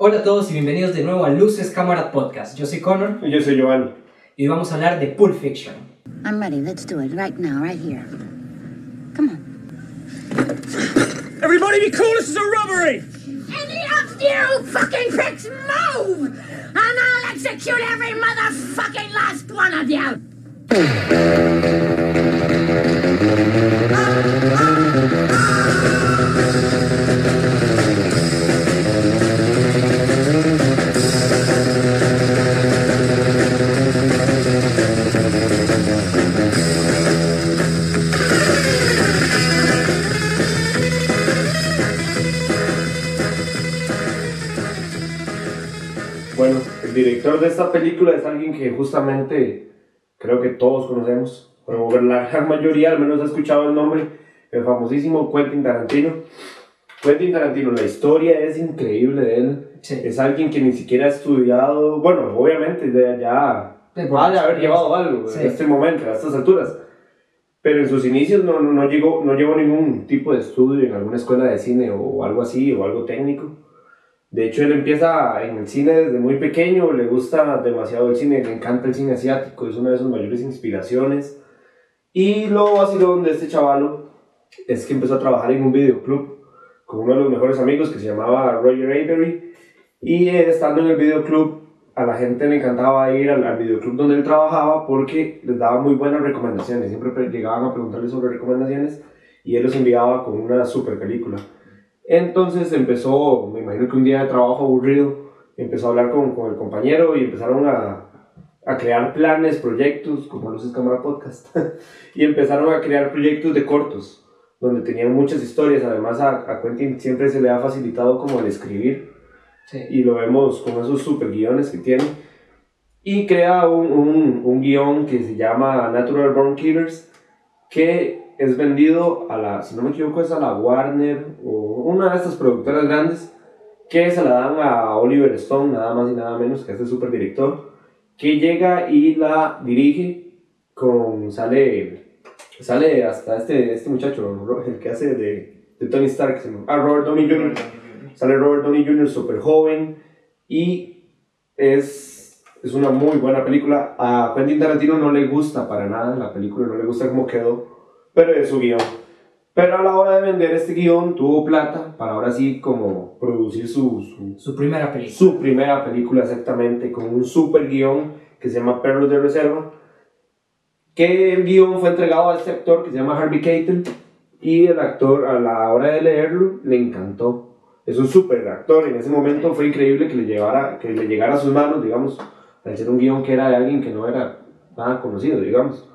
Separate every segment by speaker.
Speaker 1: Hola a todos y bienvenidos de nuevo a Luces Cámara Podcast. Yo soy Connor
Speaker 2: Y yo soy Giovanni.
Speaker 1: y hoy vamos a hablar de Pulp Fiction.
Speaker 3: I'm ready. Let's do it right now, right here. Come on.
Speaker 4: Everybody be cool, this is a robbery!
Speaker 3: Any of you fucking pricks move! And I'll execute every motherfucking last one of you!
Speaker 2: de esta película es alguien que justamente creo que todos conocemos, pero la gran mayoría al menos ha escuchado el nombre, el famosísimo Quentin Tarantino. Quentin Tarantino, la historia es increíble de él.
Speaker 1: Sí.
Speaker 2: Es alguien que ni siquiera ha estudiado, bueno, obviamente ya, ya ha de haber llevado algo
Speaker 1: Sí.
Speaker 2: en este momento, a estas alturas. Pero en sus inicios no, no, no, llegó, no llevó ningún tipo de estudio en alguna escuela de cine o algo así, o algo técnico. De hecho, él empieza en el cine desde muy pequeño, le gusta demasiado el cine, le encanta el cine asiático, es una de sus mayores inspiraciones. Y lo vacilón de este chavalo es que empezó a trabajar en un videoclub con uno de los mejores amigos que se llamaba Roger Avery. Y estando en el videoclub, a la gente le encantaba ir al, al videoclub donde él trabajaba porque les daba muy buenas recomendaciones. Siempre pre- llegaban a preguntarle sobre recomendaciones y él los enviaba con una super película. Entonces empezó, me imagino que un día de trabajo aburrido, empezó a hablar con, con el compañero y empezaron a, a crear planes, proyectos, como Luces Cámara Podcast, y empezaron a crear proyectos de cortos, donde tenían muchas historias. Además, a, a Quentin siempre se le ha facilitado como el escribir,
Speaker 1: Sí.
Speaker 2: y lo vemos con esos super guiones que tiene. Y crea un, un, un guion que se llama Natural Born Killers, que es vendido a la, si no me equivoco, es a la Warner o una de estas productoras grandes, que se la dan a Oliver Stone, nada más y nada menos, que es el super director, que llega y la dirige con, sale, sale hasta este, este muchacho, el que hace de, de Tony Stark, ah, Robert Downey Jr. Sale Robert Downey Jr. súper joven y es, es una muy buena película. A Quentin Tarantino no le gusta para nada la película, no le gusta cómo quedó, pero es su guion. Pero a la hora de vender este guion tuvo plata para ahora sí como producir su, su,
Speaker 1: Su primera película.
Speaker 2: su primera película exactamente con un super guion que se llama Perros de Reserva. Que el guion fue entregado a este actor que se llama Harvey Keitel y el actor a la hora de leerlo le encantó. Es un super actor, en ese momento fue increíble que le, llevara, que le llegara a sus manos, digamos, al ser un guion que era de alguien que no era nada conocido, digamos.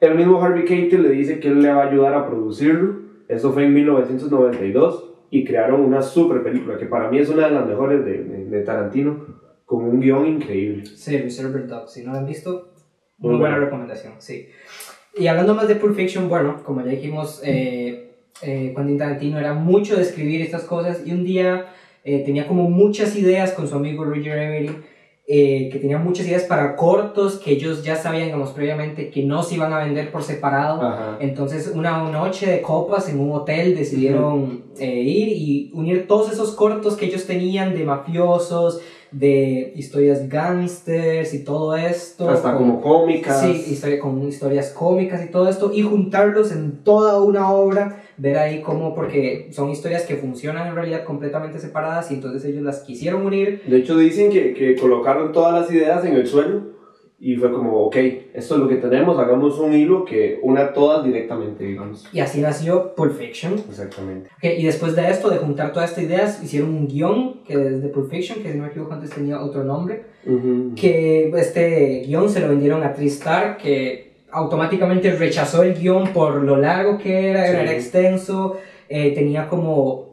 Speaker 2: El mismo Harvey Keitel le dice que él le va a ayudar a producirlo. Eso fue en 1992 y crearon una super película que para mí es una de las mejores de, de- de Tarantino, con un guion increíble.
Speaker 1: Sí, Reservoir Dogs. Si no lo han visto,
Speaker 2: Muy
Speaker 1: muy buena recomendación, sí. Y hablando más de Pulp Fiction, bueno, como ya dijimos, eh, eh, Quentin Tarantino era mucho de escribir estas cosas y un día eh, tenía como muchas ideas con su amigo Roger Avery, eh, que tenía muchas ideas para cortos que ellos ya sabían, digamos, previamente que no se iban a vender por separado.
Speaker 2: Ajá.
Speaker 1: Entonces, una noche de copas en un hotel decidieron eh, ir y unir todos esos cortos que ellos tenían de mafiosos, de historias gangsters y todo esto.
Speaker 2: Hasta
Speaker 1: con-
Speaker 2: como cómicas.
Speaker 1: Sí, historia, con historias cómicas y todo esto, y juntarlos en toda una obra, ver ahí cómo, porque son historias que funcionan en realidad completamente separadas y entonces ellos las quisieron unir.
Speaker 2: De hecho dicen que, que colocaron todas las ideas en el suelo y fue como, ok, esto es lo que tenemos, hagamos un hilo que una todas directamente, digamos.
Speaker 1: Y así nació Pulp Fiction.
Speaker 2: Exactamente.
Speaker 1: Ok, y después de esto, de juntar todas estas ideas, hicieron un guion que es de Pulp Fiction, que si no me equivoco antes tenía otro nombre,
Speaker 2: Ujú.
Speaker 1: que este guion se lo vendieron a Tristar, que automáticamente rechazó el guion por lo largo que era, era
Speaker 2: Sí.
Speaker 1: extenso, eh, tenía como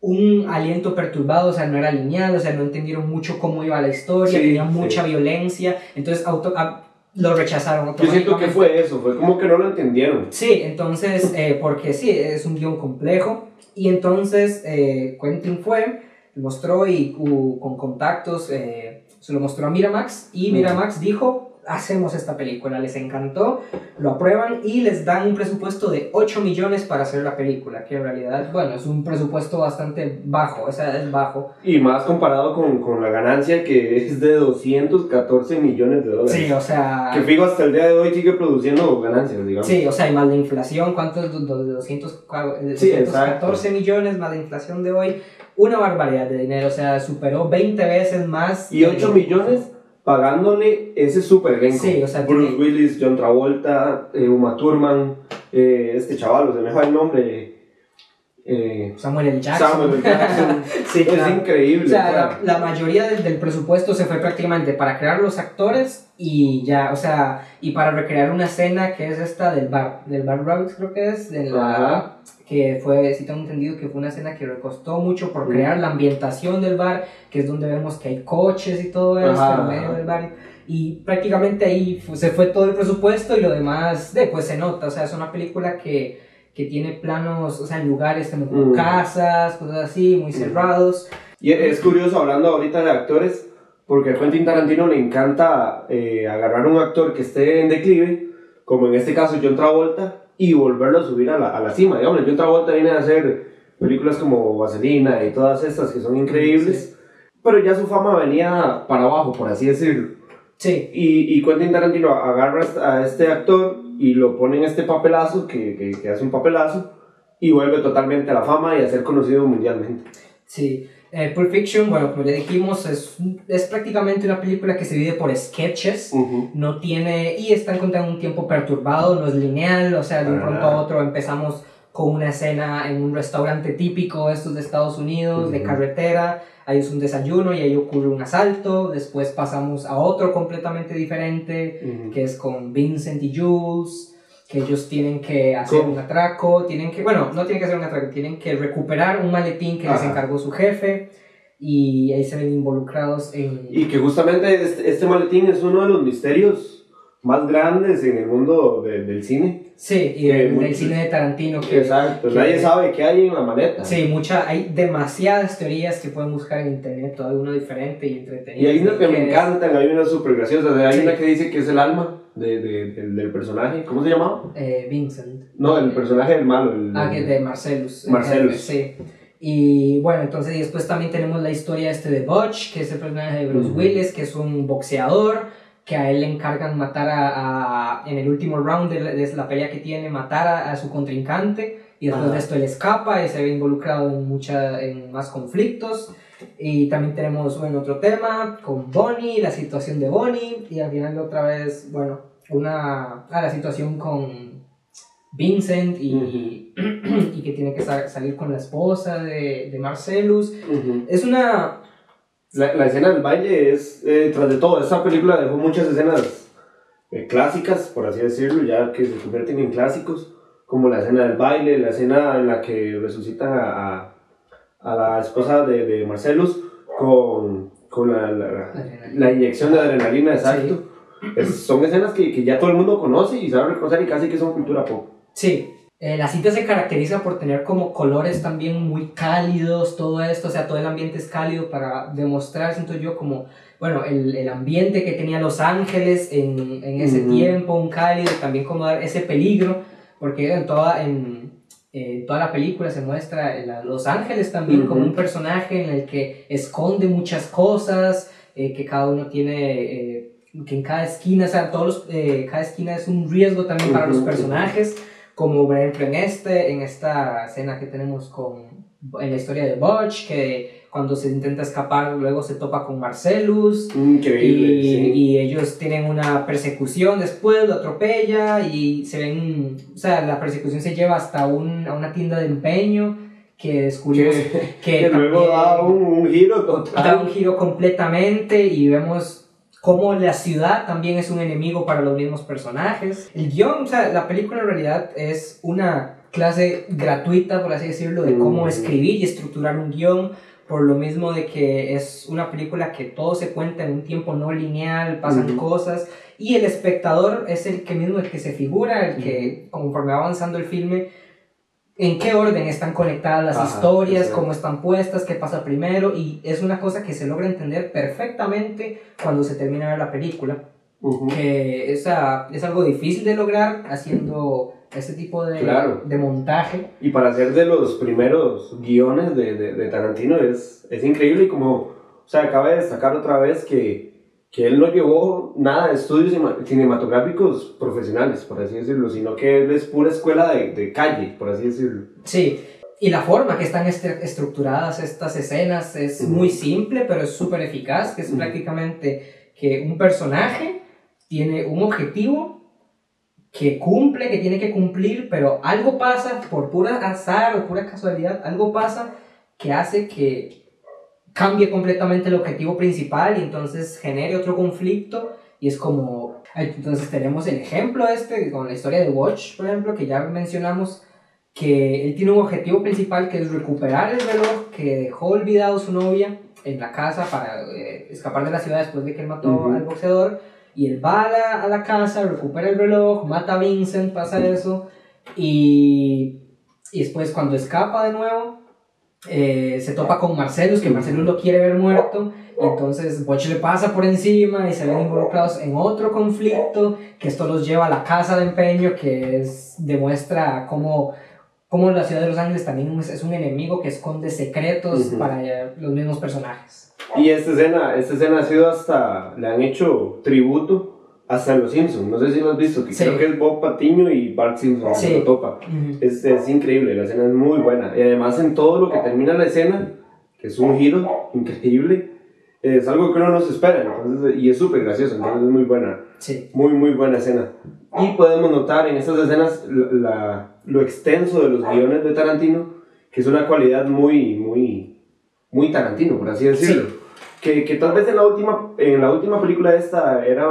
Speaker 1: un aliento perturbado, o sea, no era lineal, o sea, no entendieron mucho cómo iba la historia,
Speaker 2: Sí,
Speaker 1: tenía
Speaker 2: sí.
Speaker 1: mucha violencia, entonces auto- a- lo rechazaron
Speaker 2: Yo siento que
Speaker 1: automáticamente.
Speaker 2: fue eso, fue como que no lo entendieron.
Speaker 1: Sí, entonces, eh, porque sí, es un guion complejo. Y entonces eh, Quentin fue, mostró y u- con contactos, eh, se lo mostró a Miramax. Y. Miramax dijo, hacemos esta película, les encantó, lo aprueban y les dan un presupuesto de 8 millones para hacer la película, que en realidad, bueno, es un presupuesto bastante bajo, o sea, es bajo.
Speaker 2: Y más comparado con, con la ganancia que es de 214 millones de dólares.
Speaker 1: Sí, o sea...
Speaker 2: Que Figo hasta el día de hoy sigue produciendo ganancias, digamos.
Speaker 1: Sí, o sea, y más la inflación, ¿cuántos? De 200, eh,
Speaker 2: Sí,
Speaker 1: 214 millones más la inflación de hoy, una barbaridad de dinero, o sea, superó 20 veces más.
Speaker 2: Y 8 millones pagándole ese super elenco.
Speaker 1: Sí, o sea,
Speaker 2: Bruce
Speaker 1: tiene-
Speaker 2: Willis, John Travolta, eh, Uma Thurman, eh, este chaval, se me va el nombre. Eh,
Speaker 1: Samuel L. Jackson.
Speaker 2: Samuel L. Jackson.
Speaker 1: Sí,
Speaker 2: es
Speaker 1: claro.
Speaker 2: increíble.
Speaker 1: O sea,
Speaker 2: o
Speaker 1: la, la mayoría del, del presupuesto se fue prácticamente para crear los actores y ya, o sea, y para recrear una escena que es esta del bar, del bar Rabbits creo que es, de la,
Speaker 2: Ajá.
Speaker 1: Que fue, si tengo entendido que fue una escena que le costó mucho por crear la ambientación del bar, que es donde vemos que hay coches y todo esto
Speaker 2: Ajá.
Speaker 1: en medio del bar. Y prácticamente ahí fu- se fue todo el presupuesto y lo demás, después se nota, o sea, es una película que que tiene planos, o sea, lugares como
Speaker 2: Mm.
Speaker 1: casas, cosas así, muy cerrados.
Speaker 2: Y es curioso hablando ahorita de actores, porque a Quentin Tarantino le encanta eh, agarrar un actor que esté en declive, como en este caso John Travolta, y volverlo a subir a la, a la cima. Digamos, John Travolta viene a hacer películas como Vaselina y todas estas que son increíbles, pero ya su fama venía para abajo, por así decirlo.
Speaker 1: Sí,
Speaker 2: Y, y Quentin Tarantino agarra a este actor y lo pone en este papelazo, que, que, que hace un papelazo, y vuelve totalmente a la fama y a ser conocido mundialmente.
Speaker 1: sí. Eh, Pulp Fiction, bueno, como ya dijimos, es, es prácticamente una película que se divide por sketches. No tiene, y están contando un tiempo perturbado, no es lineal, o sea, de un pronto a otro empezamos con una escena en un restaurante típico, estos de Estados Unidos, de carretera, ahí es un desayuno y ahí ocurre un asalto, después pasamos a otro completamente diferente, que es con Vincent y Jules, que ellos tienen que hacer
Speaker 2: ¿Cómo?
Speaker 1: un atraco, tienen que, bueno, no tienen que hacer un atraco, tienen que recuperar un maletín que les
Speaker 2: Ajá.
Speaker 1: encargó su jefe y ahí se ven involucrados en...
Speaker 2: Y que justamente este, este maletín es uno de los misterios más grandes en el mundo de- del cine.
Speaker 1: Sí, y
Speaker 2: que
Speaker 1: del,
Speaker 2: muchos-
Speaker 1: del cine de Tarantino. Que,
Speaker 2: Exacto,
Speaker 1: que-
Speaker 2: nadie sabe qué hay en la maleta.
Speaker 1: Sí, mucha, hay demasiadas teorías que pueden buscar en internet, cada uno diferente y entretenido.
Speaker 2: Y hay unas que me encantan, hay unas súper graciosas. Hay
Speaker 1: Sí.
Speaker 2: una que dice que es el alma de, de- del, del personaje. ¿Cómo se llamaba?
Speaker 1: eh, Vincent.
Speaker 2: No, el personaje del malo. El,
Speaker 1: Ah, que de Marcellus. el
Speaker 2: Marcellus.
Speaker 1: Sí. Y bueno, entonces y después también tenemos la historia este de Butch, que es el personaje de Bruce
Speaker 2: Ujú.
Speaker 1: Willis, que es un boxeador, que a él le encargan matar a, a- en el último round de la, de la pelea que tiene, matar a, a su contrincante, y después
Speaker 2: Ajá.
Speaker 1: de esto él escapa y se ve involucrado en, mucha, en más conflictos. Y también tenemos, bueno, otro tema con Bonnie, la situación de Bonnie, y al final otra vez, bueno, una, ah, la situación con Vincent y, y que tiene que sa- salir con la esposa de, de Marcellus. Es una...
Speaker 2: la, la escena del baile es, eh, tras de todo, esta película dejó muchas escenas eh, clásicas, por así decirlo, ya que se convierten en clásicos, como la escena del baile, la escena en la que resucitan a, a, a la esposa de, de Marcellus con, con la, la, la inyección de adrenalina, exacto. Es- son escenas que, que ya todo el mundo conoce y sabe reconocer y casi que son cultura pop.
Speaker 1: Sí, eh, la cinta se caracteriza por tener como colores también muy cálidos, todo esto, o sea, todo el ambiente es cálido para demostrar, siento yo, como, bueno, el, el ambiente que tenía Los Ángeles en, en ese tiempo, un cálido, y también como dar ese peligro, porque en toda, en, en toda la película se muestra a Los Ángeles también como un personaje en el que esconde muchas cosas, eh, que cada uno tiene... eh, que en cada esquina, o sea, todos los, eh, cada esquina es un riesgo también para los personajes, como por ejemplo en este, en esta escena que tenemos con, en la historia de Butch, que cuando se intenta escapar luego se topa con Marcellus,
Speaker 2: Increíble.
Speaker 1: y,
Speaker 2: sí.
Speaker 1: y ellos tienen una persecución después, lo atropella y se ven, o sea, la persecución se lleva hasta un, a una tienda de empeño que descubrimos
Speaker 2: que,
Speaker 1: que,
Speaker 2: que luego da un, un giro total.
Speaker 1: da un giro completamente y vemos cómo la ciudad también es un enemigo para los mismos personajes. El guion, o sea, la película en realidad es una clase gratuita, por así decirlo, de cómo
Speaker 2: Mm.
Speaker 1: escribir y estructurar un guion. Por lo mismo de que es una película que todo se cuenta en un tiempo no lineal, pasan cosas y el espectador es el que mismo el que se figura, el que conforme va avanzando el filme en qué orden están conectadas las
Speaker 2: Ajá,
Speaker 1: historias,
Speaker 2: exacto.
Speaker 1: cómo están puestas, qué pasa primero, y es una cosa que se logra entender perfectamente cuando se termina de la película.
Speaker 2: Ujú.
Speaker 1: que es, ah, es algo difícil de lograr haciendo este tipo de,
Speaker 2: Claro.
Speaker 1: de montaje.
Speaker 2: Y para ser de los primeros guiones de, de, de Tarantino es, es increíble y como, o sea, cabe destacar otra vez que, que él no llevó nada de estudios cinematográficos profesionales, por así decirlo, sino que él es pura escuela de, de calle, por así decirlo.
Speaker 1: Sí, y la forma que están estru- estructuradas estas escenas es
Speaker 2: Ujú.
Speaker 1: muy simple, pero es súper eficaz, que es
Speaker 2: Ujú.
Speaker 1: prácticamente que un personaje tiene un objetivo que cumple, que tiene que cumplir, pero algo pasa por pura azar o pura casualidad, algo pasa que hace que cambie completamente el objetivo principal y entonces genere otro conflicto y es como entonces tenemos el ejemplo este con la historia de Watch por ejemplo que ya mencionamos que él tiene un objetivo principal que es recuperar el reloj que dejó olvidado su novia en la casa para eh, escapar de la ciudad después de que él mató
Speaker 2: Ujú.
Speaker 1: al boxeador y él va a la, a la casa, recupera el reloj, mata a Vincent, pasa eso y, y después cuando escapa de nuevo eh, se topa con Marcelus, que Marcelus lo quiere ver muerto, y entonces Butch le pasa por encima y se ven involucrados en otro conflicto, que esto los lleva a la casa de empeño, que es, demuestra cómo, cómo la ciudad de Los Ángeles también es, un enemigo que esconde secretos para eh, los mismos personajes.
Speaker 2: Y esta escena, esta escena ha sido hasta, le han hecho tributo hasta en Los Simpsons, no sé si lo has visto, que
Speaker 1: Sí.
Speaker 2: creo que es Bob Patiño y Bart Simpson,
Speaker 1: Sí.
Speaker 2: se lo topa. Es, es increíble, la escena es muy buena. Y además en todo lo que termina la escena, que es un giro increíble, es algo que uno no se espera. Entonces, y es súper gracioso, entonces es muy buena.
Speaker 1: Sí,
Speaker 2: Muy, muy buena escena. Y podemos notar en estas escenas la, la- lo extenso de los guiones de Tarantino, que es una cualidad muy, muy, muy Tarantino, por así decirlo. Que, que tal vez en la última, en la última película esta era,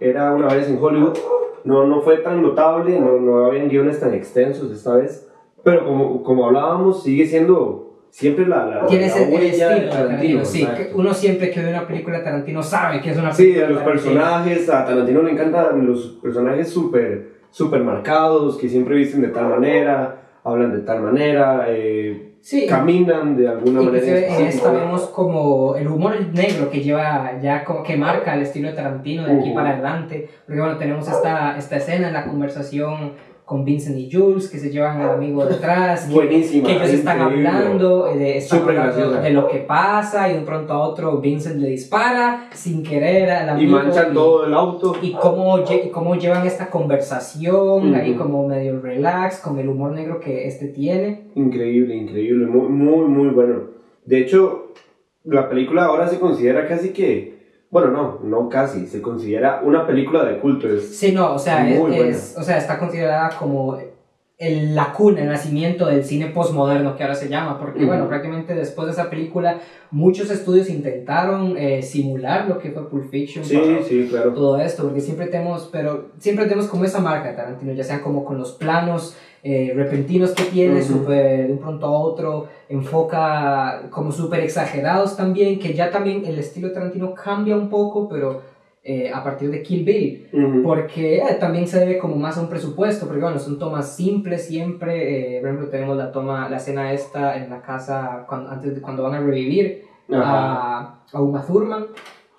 Speaker 2: era una vez en Hollywood, no, no fue tan notable, no, no habían guiones tan extensos esta vez, pero como, como hablábamos, sigue siendo siempre la, la,
Speaker 1: tiene
Speaker 2: la
Speaker 1: el estilo
Speaker 2: de
Speaker 1: Tarantino. Sí, uno siempre que ve una película de Tarantino sabe que es una
Speaker 2: Sí,
Speaker 1: película
Speaker 2: a los personajes, a Tarantino le encantan los personajes súper super marcados, que siempre visten de tal manera, hablan de tal manera, eh,
Speaker 1: Sí,
Speaker 2: caminan de alguna manera.
Speaker 1: Inclusive en
Speaker 2: específica.
Speaker 1: esta vemos como el humor negro que lleva ya como que marca el estilo de Tarantino de aquí
Speaker 2: Ujú.
Speaker 1: para adelante porque bueno tenemos esta, esta escena en la conversación con Vincent y Jules que se llevan al amigo detrás que,
Speaker 2: Buenísima.
Speaker 1: que ellos están
Speaker 2: increíble.
Speaker 1: hablando, eh, de, están hablando de lo que pasa y de un pronto a otro Vincent le dispara sin querer al
Speaker 2: Y
Speaker 1: amigo
Speaker 2: manchan
Speaker 1: y-
Speaker 2: todo el auto.
Speaker 1: y cómo, y cómo llevan esta conversación ahí como medio relax con el humor negro que este tiene
Speaker 2: Increíble, increíble, muy, muy, muy bueno. De hecho, la película ahora se considera casi que, bueno, no, no casi, se considera una película de culto. Es,
Speaker 1: Sí, no, o sea, es, o sea, está considerada como el, la cuna, el nacimiento del cine postmoderno que ahora se llama, porque bueno, prácticamente después de esa película muchos estudios intentaron eh, simular lo que fue Pulp Fiction,
Speaker 2: sí,
Speaker 1: todo-
Speaker 2: sí, claro.
Speaker 1: todo esto, porque siempre tenemos, pero siempre tenemos como esa marca Tarantino, ya sea como con los planos eh, repentinos que tiene,
Speaker 2: Ujú.
Speaker 1: súper de un pronto a otro, enfoca como súper exagerados también, que ya también el estilo de Tarantino cambia un poco, pero eh, a partir de Kill Bill, porque eh, también se debe como más a un presupuesto, porque bueno, son tomas simples siempre, eh, por ejemplo tenemos la toma, la escena esta en la casa cuando, antes de cuando van a revivir a, a Uma Thurman,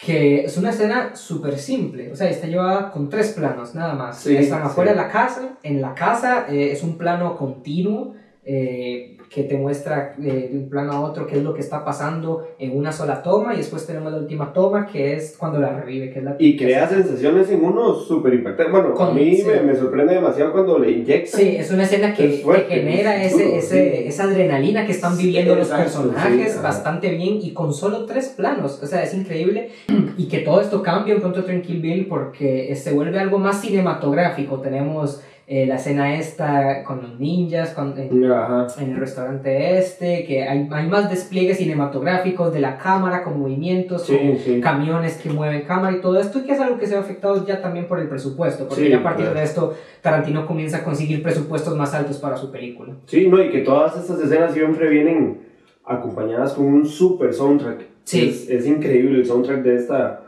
Speaker 1: que es una escena súper simple, o sea, está llevada con tres planos nada más.
Speaker 2: Sí,
Speaker 1: Están afuera
Speaker 2: sí.
Speaker 1: de la casa, en la casa eh, es un plano continuo eh, que te muestra eh, de un plano a otro qué es lo que está pasando en una sola toma y después tenemos la última toma que es cuando la revive, que es la
Speaker 2: Y crea sensaciones en uno súper impactantes. Bueno, a
Speaker 1: Con-
Speaker 2: mí
Speaker 1: sí.
Speaker 2: me, me sorprende demasiado cuando le inyectan.
Speaker 1: Sí, es una escena que,
Speaker 2: Es fuerte,
Speaker 1: que genera
Speaker 2: es
Speaker 1: ese, ese,
Speaker 2: sí.
Speaker 1: esa adrenalina que están
Speaker 2: Sí,
Speaker 1: viviendo los
Speaker 2: exacto,
Speaker 1: personajes
Speaker 2: sí,
Speaker 1: bastante bien y con solo tres planos. O sea, es increíble. Y que todo esto cambia un pronto Kill Bill porque eh, se vuelve algo más cinematográfico. Tenemos eh, la escena esta con los ninjas, con, en, en el restaurante este, que hay, hay más despliegues cinematográficos de la cámara con movimientos, con
Speaker 2: Sí, sí.
Speaker 1: camiones que mueven cámara y todo esto, que es algo que se ve afectado ya también por el presupuesto, porque
Speaker 2: Sí,
Speaker 1: ya a partir
Speaker 2: claro.
Speaker 1: de esto Tarantino comienza a conseguir presupuestos más altos para su película.
Speaker 2: Sí, no, y que todas estas escenas siempre vienen acompañadas con un super soundtrack.
Speaker 1: Sí.
Speaker 2: Es, es increíble el soundtrack de esta,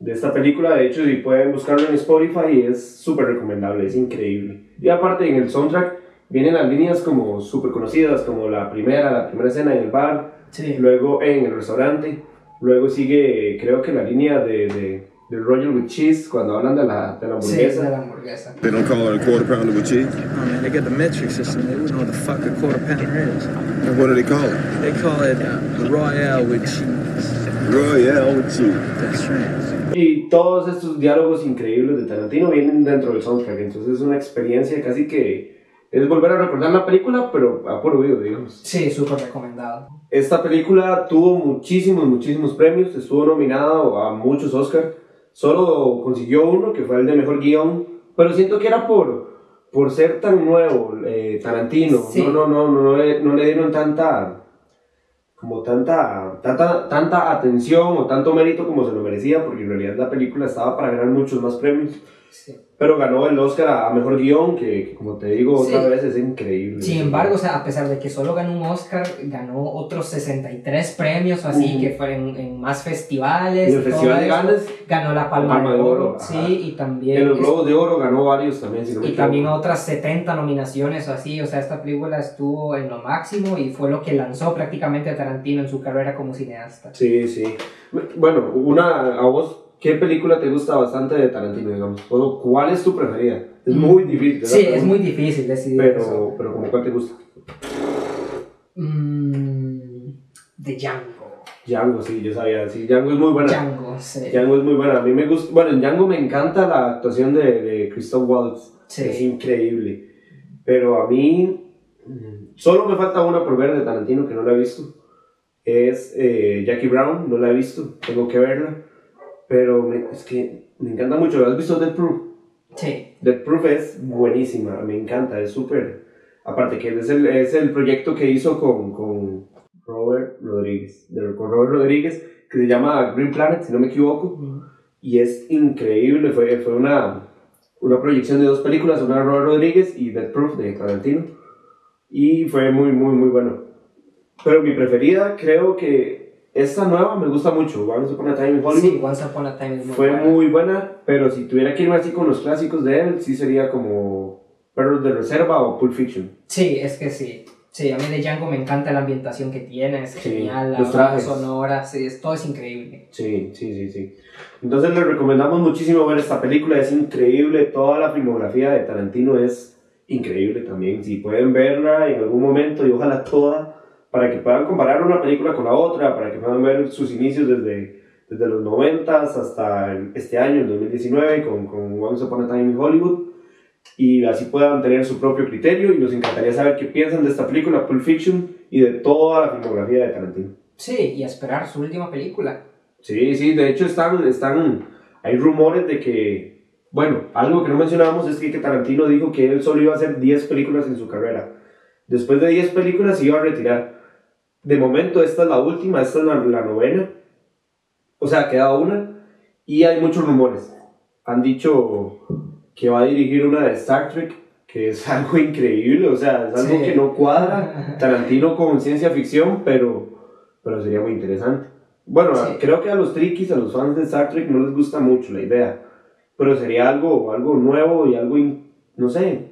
Speaker 2: de esta película. De hecho, si pueden buscarlo en Spotify, es súper recomendable, es increíble. Y aparte, en el soundtrack vienen las líneas como súper conocidas, como la primera, la primera escena en el bar,
Speaker 1: Sí.
Speaker 2: luego en el restaurante, luego sigue, creo que la línea de, de, del Royal with Cheese cuando hablan de la, de la
Speaker 1: Sí, es
Speaker 2: hamburguesa.
Speaker 1: de la hamburguesa.
Speaker 5: They don't call it a quarter pounder with cheese.
Speaker 6: Oh man, they got the metric system. They wouldn't know what the fuck a quarter pounder is.
Speaker 5: And what do they call it?
Speaker 6: They call it uh, Royale with cheese.
Speaker 5: Royale with cheese.
Speaker 6: That's right.
Speaker 2: Y todos estos diálogos increíbles de Tarantino vienen dentro del soundtrack, entonces es una experiencia casi que es volver a recordar la película, pero a por oído, digamos.
Speaker 1: Sí, súper recomendado.
Speaker 2: Esta película tuvo muchísimos, muchísimos premios, estuvo nominada a muchos Oscars, solo consiguió uno, que fue el de Mejor Guión, pero siento que era por, por ser tan nuevo, eh, Tarantino,
Speaker 1: Sí.
Speaker 2: no, no, no, no, no le, no le dieron tanta, como tanta, tanta, tanta atención o tanto mérito como se lo merecía, porque en realidad la película estaba para ganar muchos más premios,
Speaker 1: Sí.
Speaker 2: Pero ganó el Oscar a, Mejor Guión, que, que como te digo otra
Speaker 1: Sí.
Speaker 2: vez es increíble.
Speaker 1: Sin embargo, o sea, a pesar de que solo ganó un Oscar, ganó otros 63 premios o así, que fueron en más festivales.
Speaker 2: En el Festival de. Cannes,
Speaker 1: Ganó la Palma,
Speaker 2: Palma
Speaker 1: de Oro,
Speaker 2: ajá.
Speaker 1: sí, y también...
Speaker 2: en los Globos de Oro ganó varios también, si no me
Speaker 1: y también otras 70 nominaciones o así, o sea, esta película estuvo en lo máximo y fue lo que lanzó prácticamente a Tarantino en su carrera como cineasta.
Speaker 2: Sí, sí. Bueno, una, a vos, ¿qué película te gusta bastante de Tarantino, digamos? O, ¿Cuál es tu preferida? Es muy difícil.
Speaker 1: Sí,
Speaker 2: ¿verdad?
Speaker 1: es muy difícil decidir eso.
Speaker 2: Pero, pero como cuál te gusta?
Speaker 1: Mm, de Django.
Speaker 2: Django, sí, yo sabía. Sí, Django es muy buena.
Speaker 1: Django, sí.
Speaker 2: Django es muy buena. A mí me gusta. Bueno, en Django me encanta la actuación de, de Christoph Waltz.
Speaker 1: Sí.
Speaker 2: Es increíble. Pero a mí. mm, Solo me falta una por ver de Tarantino que no la he visto. Es eh, Jackie Brown, no la he visto. Tengo que verla. Pero me- es que me encanta mucho. ¿Has visto Death Proof?
Speaker 1: Sí,
Speaker 2: Death Proof es buenísima, me encanta, es súper. Aparte que es el, es el proyecto que hizo con, con Robert Rodríguez, de- con Robert Rodríguez, que se llama Green Planet, si no me equivoco, y es increíble, fue, fue una, una proyección de dos películas, una de Robert Rodríguez y Death Proof de Tarantino, y fue muy, muy, muy bueno. Pero mi preferida, creo que esta nueva me gusta mucho, Once Upon a Time in Hollywood.
Speaker 1: sí, Once Upon a Time muy
Speaker 2: Fue
Speaker 1: buena.
Speaker 2: muy buena, pero si tuviera que irme así con los clásicos de él, sí sería como Perros de Reserva o Pulp Fiction.
Speaker 1: Sí, es que sí. Sí, a mí de Django me encanta la ambientación que tiene, es
Speaker 2: Sí,
Speaker 1: genial,
Speaker 2: los trajes.
Speaker 1: sonora, sí, es, todo es increíble.
Speaker 2: Sí, sí, sí, sí. Entonces les recomendamos muchísimo ver esta película, es increíble, toda la filmografía de Tarantino es increíble también. Si pueden verla en algún momento y ojalá toda, para que puedan comparar una película con la otra, para que puedan ver sus inicios desde, desde los 90 hasta este año, el 2019, con, con Once Upon a Time in Hollywood, y así puedan tener su propio criterio y nos encantaría saber qué piensan de esta película, Pulp Fiction, y de toda la filmografía de Tarantino.
Speaker 1: Sí, y a esperar su última película.
Speaker 2: Sí, sí, de hecho están, están, hay rumores de que, bueno, algo que no mencionábamos es que Tarantino dijo que él solo iba a hacer 10 películas en su carrera. Después de 10 películas se iba a retirar. De momento esta es la última, esta es la, la novena. O sea, queda una. Y hay muchos rumores. Han dicho que va a dirigir una de Star Trek, que es algo increíble, o sea, es algo
Speaker 1: Sí.
Speaker 2: que no cuadra. Tarantino con ciencia ficción, pero, pero sería muy interesante. Bueno,
Speaker 1: Sí.
Speaker 2: creo que a los triquis, a los fans de Star Trek no les gusta mucho la idea, pero sería algo, algo nuevo y algo, in- no sé,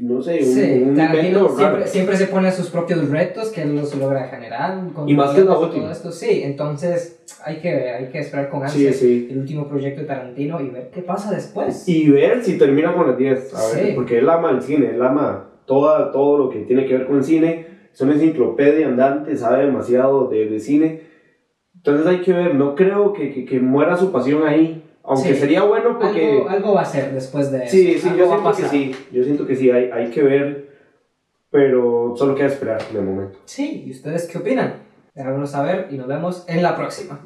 Speaker 2: no sé, un,
Speaker 1: Sí,
Speaker 2: un invento
Speaker 1: siempre, siempre se pone sus propios retos que él los logra generar. con
Speaker 2: Y más que es la última.
Speaker 1: todo esto. Sí, entonces hay que, hay que esperar con
Speaker 2: Sí,
Speaker 1: ansias
Speaker 2: sí.
Speaker 1: el último proyecto de Tarantino y ver qué pasa después.
Speaker 2: Y ver si termina con las 10, a ver,
Speaker 1: Sí.
Speaker 2: porque él ama el cine, él ama toda, todo lo que tiene que ver con el cine, es una enciclopedia andante, sabe demasiado de, de cine, entonces hay que ver, no creo que, que, que muera su pasión ahí, aunque
Speaker 1: Sí.
Speaker 2: sería bueno porque...
Speaker 1: algo, algo va a ser después de eso.
Speaker 2: Sí, sí,
Speaker 1: algo
Speaker 2: yo siento que sí, yo siento que sí, hay, hay que ver, pero solo queda esperar de momento.
Speaker 1: Sí, ¿y ustedes qué opinan? Déjanos saber y nos vemos en la próxima.